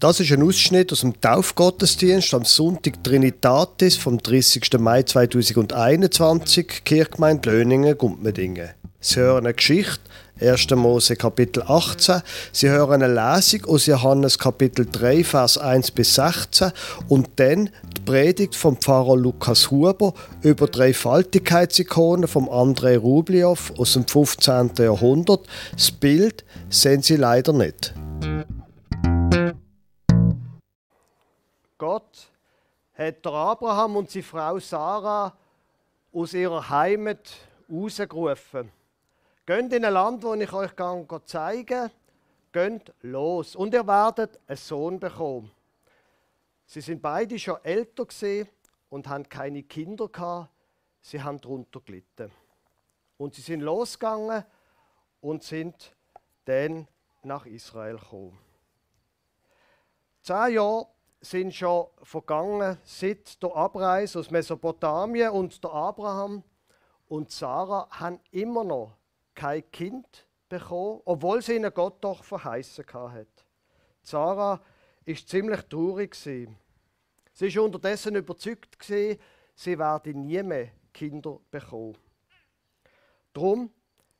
Das ist ein Ausschnitt aus dem Taufgottesdienst am Sonntag Trinitatis vom 30. Mai 2021, Kirchgemeinde Löningen, Gumpmedingen. Sie hören eine Geschichte, 1. Mose Kapitel 18. Sie hören eine Lesung aus Johannes Kapitel 3, Vers 1 bis 16 und dann die Predigt vom Pfarrer Lukas Huber über drei Faltigkeitsikone vom Andrei Rubliow aus dem 15. Jahrhundert. Das Bild sehen Sie leider nicht. Gott hat Abraham und seine Frau Sarah aus ihrer Heimat rausgerufen. Geht in ein Land, das ich euch zeigen Geht los und ihr werdet einen Sohn bekommen. Sie sind beide schon älter und haben keine Kinder gehabt. Sie haben darunter gelitten. Und sie sind losgegangen und sind dann nach Israel gekommen. Zehn Jahre sind schon vergangen seit der Abreise aus Mesopotamien und der Abraham und Sarah haben immer noch kein Kind bekommen, obwohl sie ihnen Gott doch verheißen hat. Sarah ist ziemlich traurig Sie ist unterdessen überzeugt sie werde nie mehr Kinder bekommen. Darum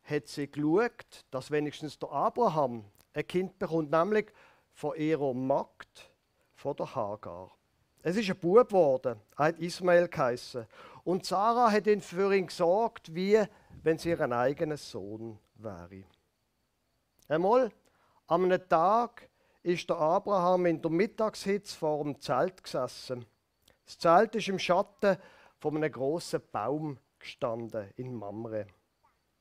hat sie geschaut, dass wenigstens der Abraham ein Kind bekommt, nämlich von ihrer Magd von der Hagar. Es ist ein Bub geworden, er hat Ismael geheißen. Und Sarah hat ihn für ihn gesorgt, wie wenn sie ihren eigenen Sohn wäre. Einmal, am einem Tag, ist der Abraham in der Mittagshitze vor dem Zelt gesessen. Das Zelt ist im Schatten von einem großen Baum gestanden in Mamre.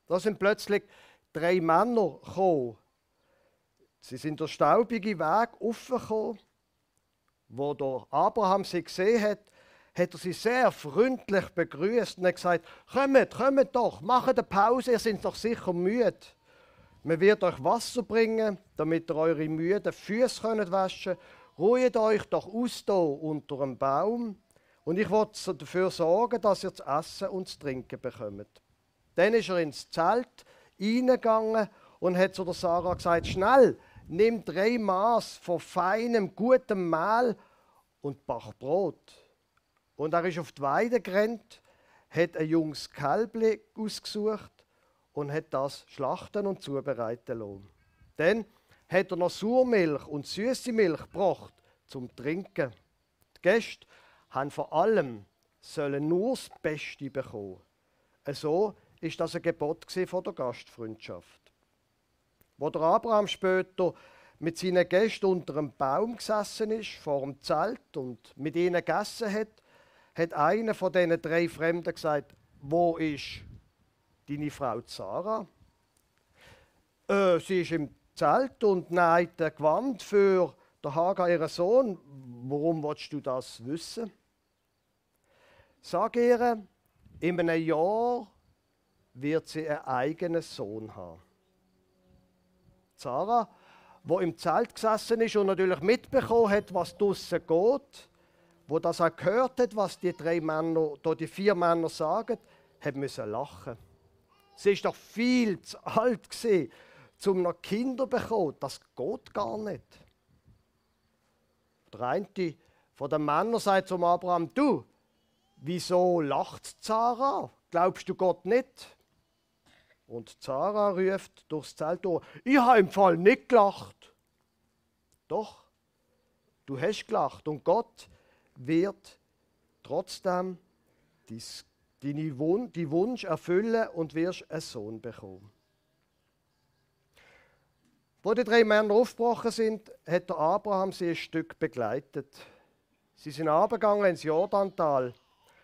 Da sind plötzlich drei Männer gekommen. Sie sind der staubige Weg aufgekommen wo der Abraham sie gesehen hat, hat er sie sehr freundlich begrüßt und hat gesagt: Kommt, kommt doch, macht eine Pause, ihr seid doch sicher müde. Man wird euch Wasser bringen, damit ihr eure müden Füße könnt waschen könnt. Ruhet euch doch aus hier unter einem Baum und ich will dafür sorgen, dass ihr zu essen und zu trinken bekommt. Dann ist er ins Zelt reingegangen und hat zu der Sarah gesagt: Schnell, nimm drei Maß von feinem, gutem Mehl und bach Brot. Und er ist auf die Weide gerannt, hat ein junges Kälbli ausgesucht und hat das schlachten und zubereiten lassen. Dann hat er noch Surmilch und süße Milch gebracht zum Trinken. Die Gäste haben vor allem sollen nur das Beste bekommen. So ist das ein Gebot von der Gastfreundschaft. Wo der Abraham später mit seinen Gästen unter einem Baum gesessen ist, vor dem Zelt und mit ihnen gegessen hat, hat einer von diesen drei Fremden gesagt, wo ist deine Frau Sarah? Äh, sie ist im Zelt und näht ein Gewand für den Hagar, ihren Sohn. Warum willst du das wissen? Sag ihr, in einem Jahr wird sie einen eigenen Sohn haben. Sarah, wo im Zelt gesessen ist und natürlich mitbekommen hat, was draussen geht, wo das auch gehört hat, was die drei Männer, die vier Männer sagen, hat müssen lachen. Sie ist doch viel zu alt gewesen, um noch Kinder zu bekommen. Das geht gar nicht. Der eine von den Männern sagt zum Abraham: Du, wieso lacht Sarah? Glaubst du Gott nicht? Und Zara ruft durchs Zelt durch, ich habe im Fall nicht gelacht. Doch, du hast gelacht und Gott wird trotzdem deine Wun die Wunsch erfüllen und wirst einen Sohn bekommen. Wo die drei Männer aufgebrochen sind, hat der Abraham sie ein Stück begleitet. Sie sind abgegangen ins Jordantal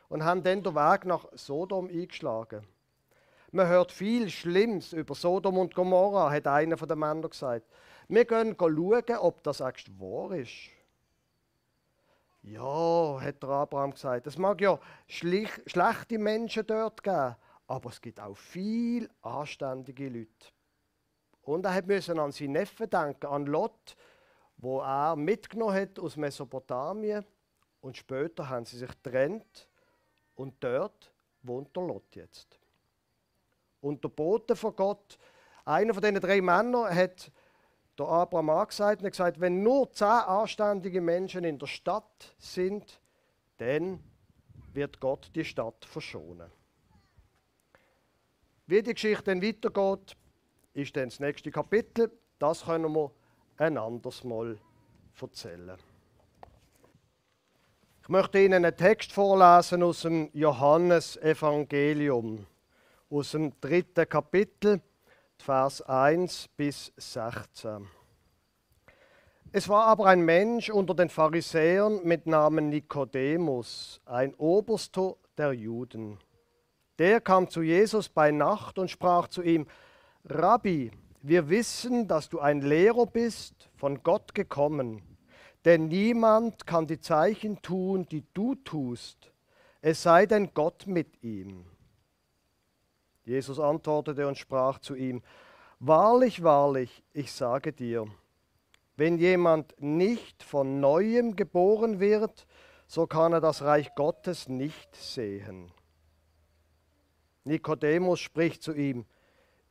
und haben dann den Weg nach Sodom eingeschlagen. Man hört viel Schlimmes über Sodom und Gomorra, hat einer von den Männern gesagt. Wir gehen schauen, ob das echt wahr ist. Ja, hat der Abraham gesagt, es mag ja schlechte Menschen dort geben, aber es gibt auch viel anständige Leute. Und er musste an seinen Neffen denken, an Lot, wo er mitgenommen hat aus Mesopotamien. Und später haben sie sich getrennt und dort wohnt der Lot jetzt. Bote von Gott, einer von diesen drei Männern, hat der Abraham angesagt und gesagt, wenn nur zehn anständige Menschen in der Stadt sind, dann wird Gott die Stadt verschonen. Wie die Geschichte dann weitergeht, ist dann das nächste Kapitel. Das können wir ein anderes Mal erzählen. Ich möchte Ihnen einen Text vorlesen aus dem Johannesevangelium, aus dem dritten Kapitel, Vers 1 bis 16. Es war aber ein Mensch unter den Pharisäern mit Namen Nikodemus, ein Oberster der Juden. Der kam zu Jesus bei Nacht und sprach zu ihm, Rabbi, wir wissen, dass du ein Lehrer bist, von Gott gekommen denn niemand kann die Zeichen tun, die du tust, es sei denn Gott mit ihm. Jesus antwortete und sprach zu ihm, Wahrlich, wahrlich, ich sage dir, wenn jemand nicht von neuem geboren wird, so kann er das Reich Gottes nicht sehen. Nikodemus spricht zu ihm,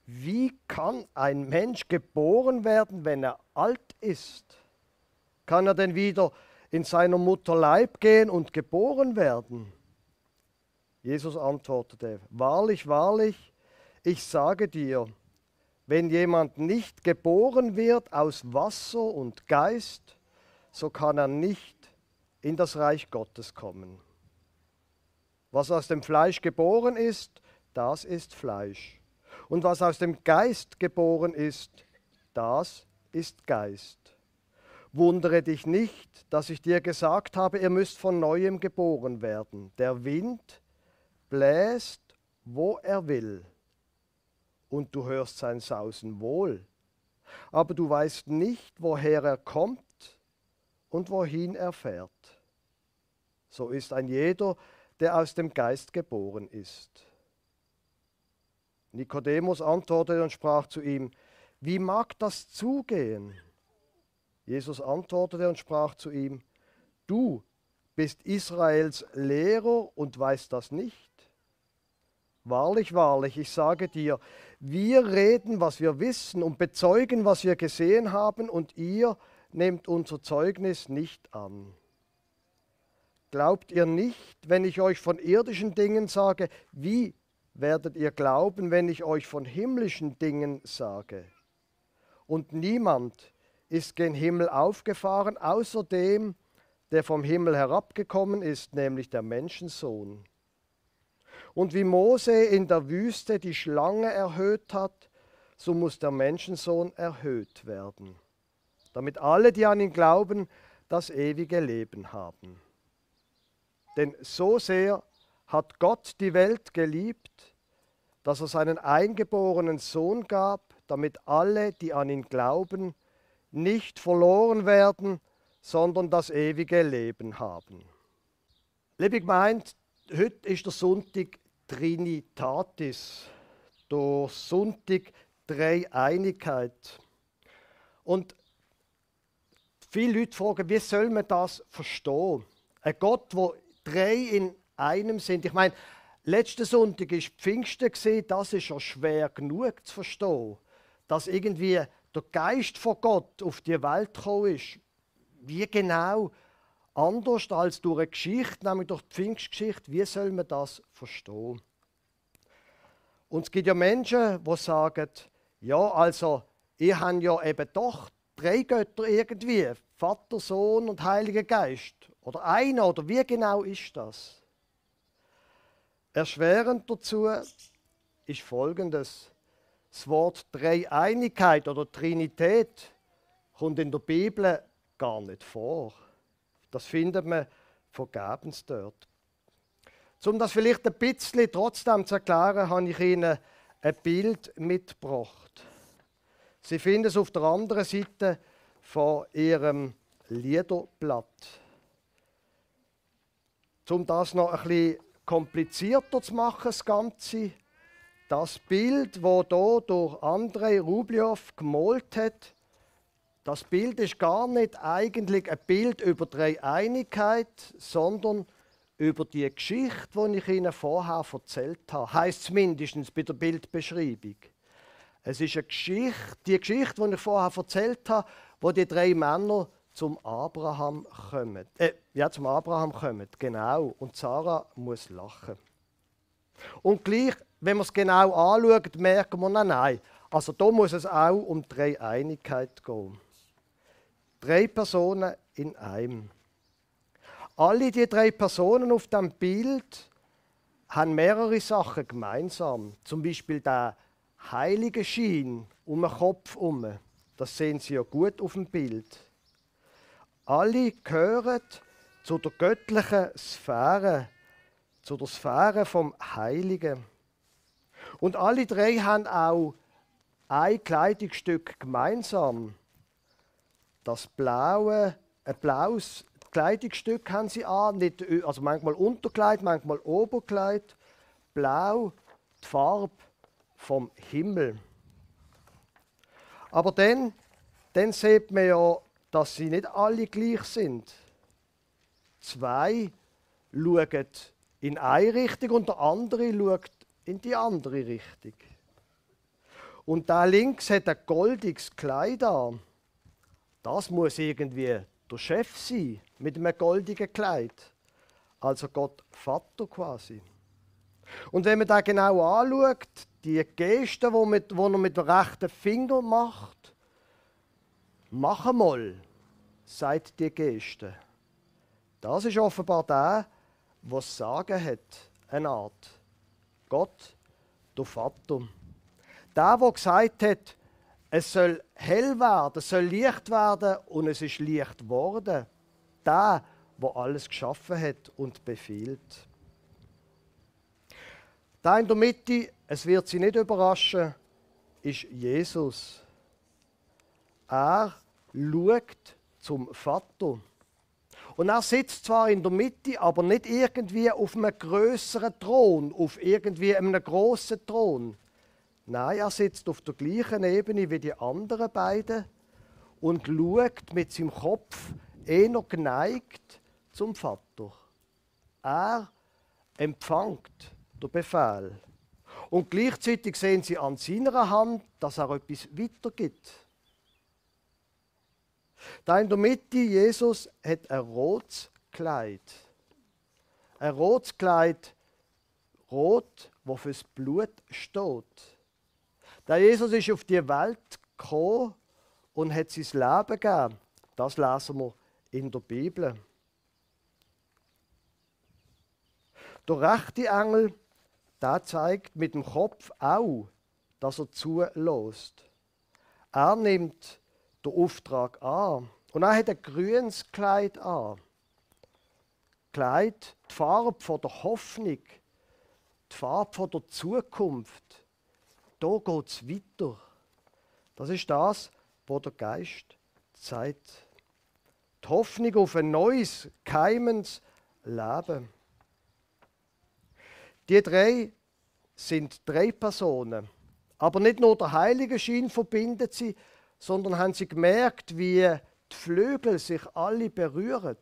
wie kann ein Mensch geboren werden, wenn er alt ist? Kann er denn wieder in seiner Mutter Leib gehen und geboren werden? Jesus antwortete, wahrlich, wahrlich, ich sage dir, wenn jemand nicht geboren wird aus Wasser und Geist, so kann er nicht in das Reich Gottes kommen. Was aus dem Fleisch geboren ist, das ist Fleisch. Und was aus dem Geist geboren ist, das ist Geist. Wundere dich nicht, dass ich dir gesagt habe, ihr müsst von neuem geboren werden. Der Wind bläst, wo er will, und du hörst sein Sausen wohl, aber du weißt nicht, woher er kommt und wohin er fährt. So ist ein jeder, der aus dem Geist geboren ist. Nikodemus antwortete und sprach zu ihm, wie mag das zugehen? Jesus antwortete und sprach zu ihm, du bist Israels Lehrer und weißt das nicht? Wahrlich, wahrlich, ich sage dir, wir reden, was wir wissen und bezeugen, was wir gesehen haben, und ihr nehmt unser Zeugnis nicht an. Glaubt ihr nicht, wenn ich euch von irdischen Dingen sage, wie werdet ihr glauben, wenn ich euch von himmlischen Dingen sage? Und niemand, ist gen Himmel aufgefahren, außer dem, der vom Himmel herabgekommen ist, nämlich der Menschensohn. Und wie Mose in der Wüste die Schlange erhöht hat, so muss der Menschensohn erhöht werden, damit alle, die an ihn glauben, das ewige Leben haben. Denn so sehr hat Gott die Welt geliebt, dass er seinen eingeborenen Sohn gab, damit alle, die an ihn glauben, nicht verloren werden, sondern das ewige Leben haben. Liebe Gemeinde, heute ist der Sonntag Trinitatis, der Sonntag Dreieinigkeit. Und viele Leute fragen, wie soll man das verstehen? Ein Gott, wo drei in einem sind. Ich meine, letzten Sonntag ist Pfingsten das ist schon schwer genug zu verstehen, dass irgendwie der Geist von Gott auf die Welt gekommen ist, wie genau anders als durch eine Geschichte, nämlich durch die Pfingstgeschichte, wie soll man das verstehen? Und es gibt ja Menschen, die sagen, ja, also, ich habe ja eben doch drei Götter irgendwie, Vater, Sohn und Heiliger Geist. Oder einer, oder wie genau ist das? Erschwerend dazu ist Folgendes. Das Wort Dreieinigkeit oder Trinität kommt in der Bibel gar nicht vor. Das findet man vergebens dort. Um das vielleicht ein bisschen trotzdem zu erklären, habe ich Ihnen ein Bild mitgebracht. Sie finden es auf der anderen Seite von Ihrem Liederblatt. Um das noch ein bisschen komplizierter zu machen, das Ganze, das Bild, wo hier durch Andrei Rublev gemalt hat, das Bild ist gar nicht eigentlich ein Bild über die Einigkeit, sondern über die Geschichte, die ich Ihnen vorher erzählt habe. Heißt es mindestens bei der Bildbeschreibung. Es ist eine Geschichte, die Geschichte, die ich vorher erzählt habe, wo die drei Männer zum Abraham kommen. Äh, ja, zum Abraham kommen, genau. Und Sarah muss lachen. Und gleich, wenn man es genau anschaut, merken wir, nein, nein, also da muss es auch um drei Einigkeit gehen. Drei Personen in einem. Alle die drei Personen auf dem Bild haben mehrere Sachen gemeinsam. Zum Beispiel der heilige Schein um den Kopf herum. Das sehen Sie ja gut auf dem Bild. Alle gehören zu der göttlichen Sphäre, zu der Sphäre vom Heiligen. Und alle drei haben auch ein Kleidungsstück gemeinsam. Das blaue, ein blaues Kleidungsstück haben sie an, nicht, also manchmal Unterkleid, manchmal Oberkleid. Blau, die Farbe vom Himmel. Aber dann, dann sieht man ja, dass sie nicht alle gleich sind. Zwei schauen in eine Richtung und der andere schaut in die andere Richtung. Und da links hat ein goldiges Kleid an. Das muss irgendwie der Chef sein, mit einem goldigen Kleid. Also Gott Vater quasi. Und wenn man da genau anschaut, die Geste, die, mit, er mit dem rechten Finger macht, mach mal, sagt die Geste. Das ist offenbar der, was Sagen hat, eine Art. Gott, der Vater. Der, der gesagt hat, es soll hell werden, es soll Licht werden und es ist Licht geworden. Der, der alles geschaffen hat und befiehlt. Da in der Mitte, es wird Sie nicht überraschen, ist Jesus. Er schaut zum Vater. Und er sitzt zwar in der Mitte, aber nicht irgendwie auf einem größeren Thron, auf irgendwie einem großen Thron. Nein, er sitzt auf der gleichen Ebene wie die anderen beiden und schaut mit seinem Kopf eher geneigt zum Vater. Er empfängt den Befehl. Und gleichzeitig sehen sie an seiner Hand, dass er etwas weitergibt. Da in der Mitte, Jesus hat ein rotes Kleid. Ein rotes Kleid, rot, wo fürs Blut steht. Der Jesus ist auf die Welt gekommen und hat sein Leben gegeben. Das lesen wir in der Bibel. Der rechte Engel, der zeigt mit dem Kopf auch, dass er zulässt. Er nimmt den Auftrag an. Und er hat ein grünes Kleid an. Kleid, die Farbe der Hoffnung, die Farbe der Zukunft da geht es weiter. Das ist das, was der Geist zeigt. Die Hoffnung auf ein neues, keimendes Leben. Die drei sind drei Personen. Aber nicht nur der Heilige Schein verbindet sie, sondern haben sie gemerkt, wie die Flügel sich alle berühren.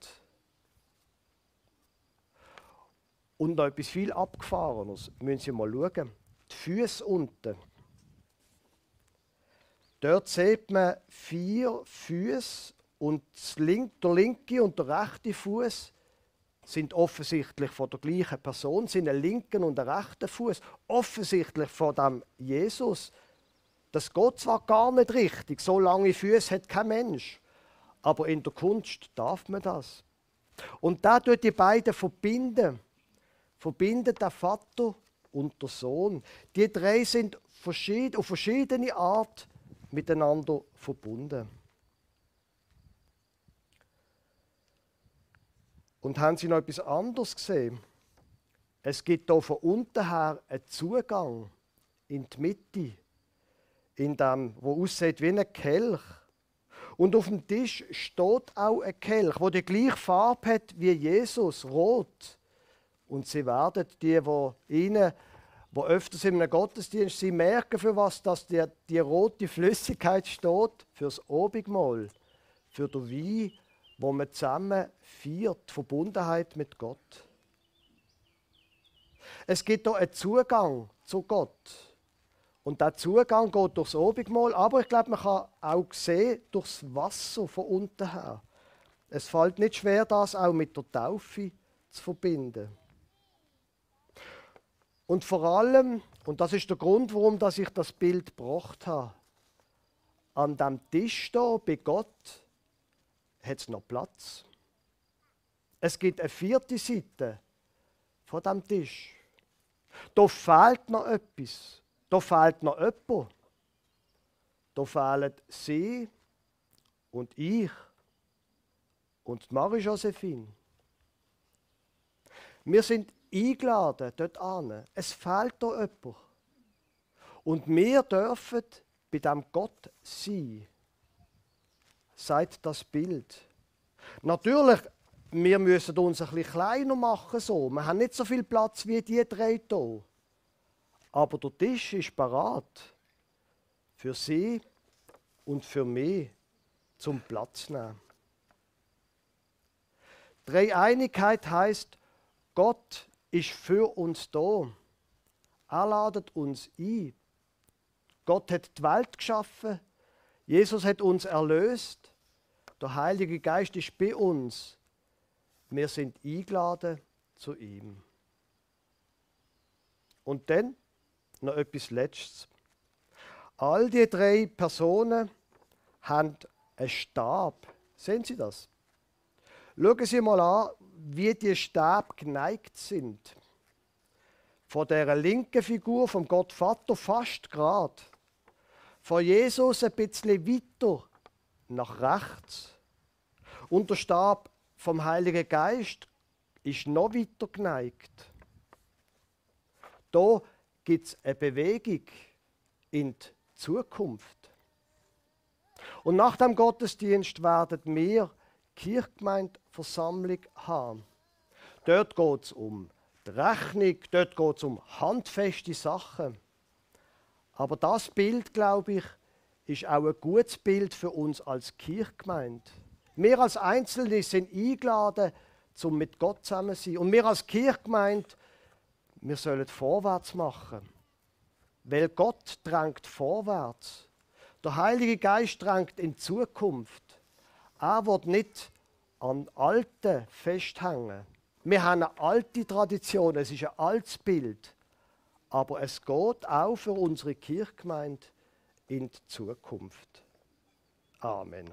Und noch etwas viel Abgefahrenes, müssen Sie mal schauen. Die Füße unten Dort sieht man vier Füße und der linke und der rechte Fuß sind offensichtlich von der gleichen Person, sind ein linken und ein rechter Fuß, offensichtlich von dem Jesus. Das geht zwar gar nicht richtig, so lange Füße hat kein Mensch, aber in der Kunst darf man das. Und da tut die beiden verbinden, verbindet der Vater und der Sohn. Die drei sind verschieden, auf verschiedene Art miteinander verbunden. Und haben Sie noch etwas anderes gesehen? Es gibt hier von unten her einen Zugang in die Mitte, in dem, wo aussieht wie ein Kelch. Und auf dem Tisch steht auch ein Kelch, wo die gleiche Farbe hat wie Jesus, rot. Und sie werden die, die ihnen wo öfters in einem Gottesdienst sie merken, für was das die, die rote Flüssigkeit steht, fürs Obigmal, für den Wein, wo man zusammen feiert, Verbundenheit mit Gott. Es gibt hier einen Zugang zu Gott. Und der Zugang geht durchs Obigmal, aber ich glaube, man kann auch sehen, durchs Wasser von unten her. Es fällt nicht schwer, das auch mit der Taufe zu verbinden. Und vor allem, und das ist der Grund, warum dass ich das Bild gebracht habe, an dem Tisch da bei Gott hat es noch Platz. Es gibt eine vierte Seite von dem Tisch. Da fehlt noch etwas. Da fehlt noch jemand. Da fehlen sie und ich und Marie-Josephine. Wir sind eingeladen dort an. Es fehlt da jemand. Und wir dürfen bei dem Gott sein. Seid das Bild. Natürlich, wir müssen uns ein bisschen kleiner machen. So. Wir haben nicht so viel Platz wie die drei hier. Aber der Tisch ist parat für sie und für mich zum Platz nehmen. Dreieinigkeit heißt, Gott ist für uns da. Er ladet uns ein. Gott hat die Welt geschaffen. Jesus hat uns erlöst. Der Heilige Geist ist bei uns. Wir sind eingeladen zu ihm. Und dann noch etwas Letztes. All die drei Personen haben einen Stab. Sehen Sie das? Schauen Sie mal an, wie die Stäbe geneigt sind. Von der linken Figur vom Gott Vater fast gerade. Von Jesus ein bisschen weiter nach rechts. Und der Stab vom Heiligen Geist ist noch weiter geneigt. Da gibt es eine Bewegung in die Zukunft. Und nach dem Gottesdienst werden wir Kirchgemeindeversammlung haben. Dort geht es um die Rechnung, dort geht es um handfeste Sachen. Aber das Bild, glaube ich, ist auch ein gutes Bild für uns als Kirchgemeinde. Wir als Einzelne sind eingeladen, um mit Gott zusammen zu sein. Und wir als Kirchgemeinde, wir sollen vorwärts machen. Weil Gott drängt vorwärts. Der Heilige Geist drängt in Zukunft. Er wird nicht an Alten festhängen. Wir haben eine alte Tradition, es ist ein altes Bild. Aber es geht auch für unsere Kirchgemeinde in die Zukunft. Amen.